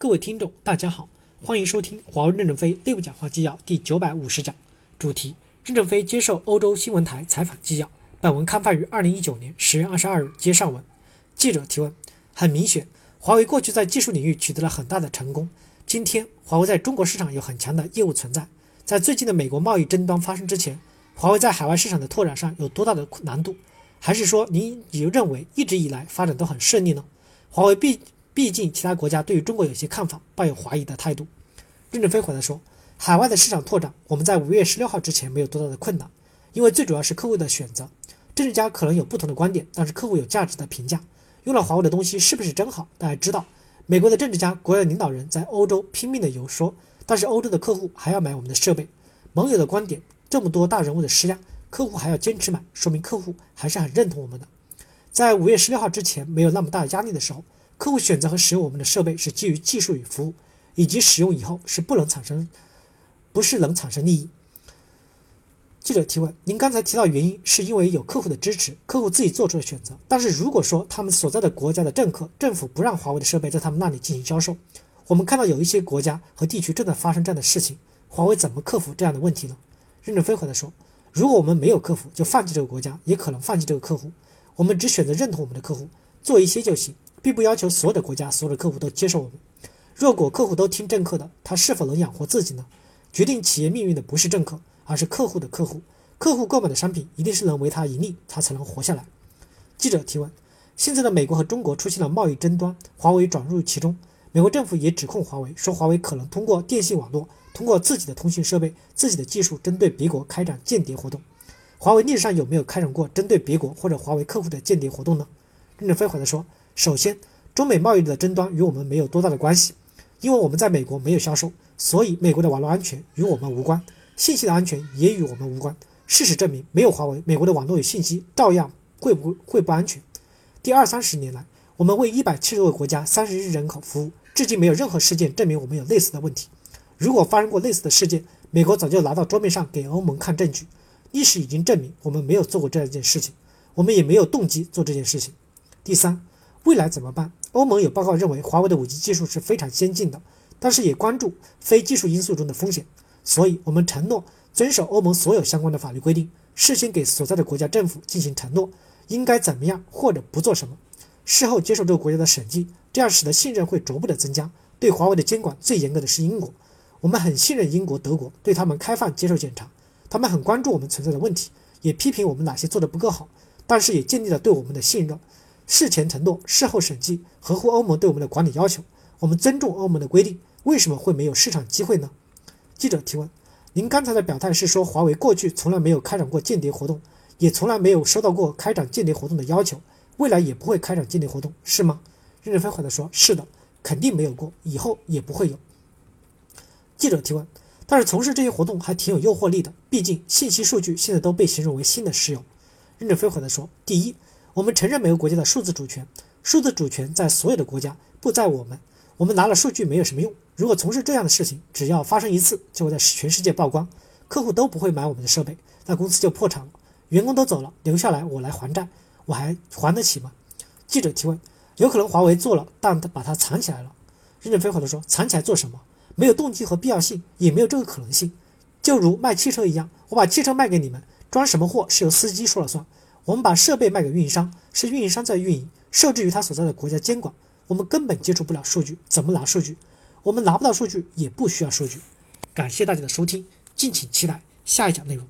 各位听众，大家好，欢迎收听华为任正非内部讲话纪要第九百五十讲，主题：任正非接受欧洲新闻台采访纪要。本文刊发于二零一九年十月二十二日，接上文。记者提问：很明显，华为过去在技术领域取得了很大的成功，今天华为在中国市场有很强的业务存在。在最近的美国贸易争端发生之前，华为在海外市场的拓展上有多大的难度？还是说您也认为一直以来发展都很顺利呢？华为毕毕竟其他国家对于中国有些看法，抱有怀疑的态度。任正非回答说：“海外的市场拓展，我们在五月十六号之前没有多大的困难，因为最主要是客户的选择。政治家可能有不同的观点，但是客户有价值的评价。用了华为的东西是不是真好？大家知道，美国的政治家、国家领导人在欧洲拼命的游说，但是欧洲的客户还要买我们的设备。盟友的观点，这么多大人物的施压，客户还要坚持买，说明客户还是很认同我们的。在五月十六号之前没有那么大的压力的时候。”客户选择和使用我们的设备是基于技术与服务，以及使用以后是不能产生，不是能产生利益。记者提问：您刚才提到原因是因为有客户的支持，客户自己做出了选择。但是如果说他们所在的国家的政客、政府不让华为的设备在他们那里进行销售，我们看到有一些国家和地区正在发生这样的事情，华为怎么克服这样的问题呢？任正非回答说：如果我们没有克服，就放弃这个国家，也可能放弃这个客户。我们只选择认同我们的客户，做一些就行。并不要求所有的国家、所有的客户都接受我们。若果客户都听政客的，他是否能养活自己呢？决定企业命运的不是政客，而是客户的客户。客户购买的商品一定是能为他盈利，他才能活下来。记者提问：现在的美国和中国出现了贸易争端，华为转入其中。美国政府也指控华为，说华为可能通过电信网络，通过自己的通信设备、自己的技术，针对别国开展间谍活动。华为历史上有没有开展过针对别国或者华为客户的间谍活动呢？任正非回答说。首先，中美贸易的争端与我们没有多大的关系，因为我们在美国没有销售，所以美国的网络安全与我们无关，信息的安全也与我们无关。事实证明，没有华为，美国的网络与信息照样会不会不安全。第二三十年来，我们为一百七十个国家、三十亿人口服务，至今没有任何事件证明我们有类似的问题。如果发生过类似的事件，美国早就拿到桌面上给欧盟看证据。历史已经证明，我们没有做过这样一件事情，我们也没有动机做这件事情。第三。未来怎么办？欧盟有报告认为，华为的 5G 技术是非常先进的，但是也关注非技术因素中的风险。所以，我们承诺遵守欧盟所有相关的法律规定，事先给所在的国家政府进行承诺，应该怎么样或者不做什么，事后接受这个国家的审计，这样使得信任会逐步的增加。对华为的监管最严格的是英国，我们很信任英国、德国，对他们开放接受检查，他们很关注我们存在的问题，也批评我们哪些做的不够好，但是也建立了对我们的信任。事前承诺，事后审计，合乎欧盟对我们的管理要求。我们尊重欧盟的规定，为什么会没有市场机会呢？记者提问：您刚才的表态是说，华为过去从来没有开展过间谍活动，也从来没有收到过开展间谍活动的要求，未来也不会开展间谍活动，是吗？任正非回答说：是的，肯定没有过，以后也不会有。记者提问：但是从事这些活动还挺有诱惑力的，毕竟信息数据现在都被形容为新的石油。任正非回答说：第一。我们承认每个国家的数字主权，数字主权在所有的国家，不在我们。我们拿了数据没有什么用。如果从事这样的事情，只要发生一次，就会在全世界曝光，客户都不会买我们的设备，那公司就破产了，员工都走了，留下来我来还债，我还还得起吗？记者提问：有可能华为做了，但他把它藏起来了。任正非回答说：藏起来做什么？没有动机和必要性，也没有这个可能性。就如卖汽车一样，我把汽车卖给你们，装什么货是由司机说了算。我们把设备卖给运营商，是运营商在运营，受制于他所在的国家监管。我们根本接触不了数据，怎么拿数据？我们拿不到数据，也不需要数据。感谢大家的收听，敬请期待下一讲内容。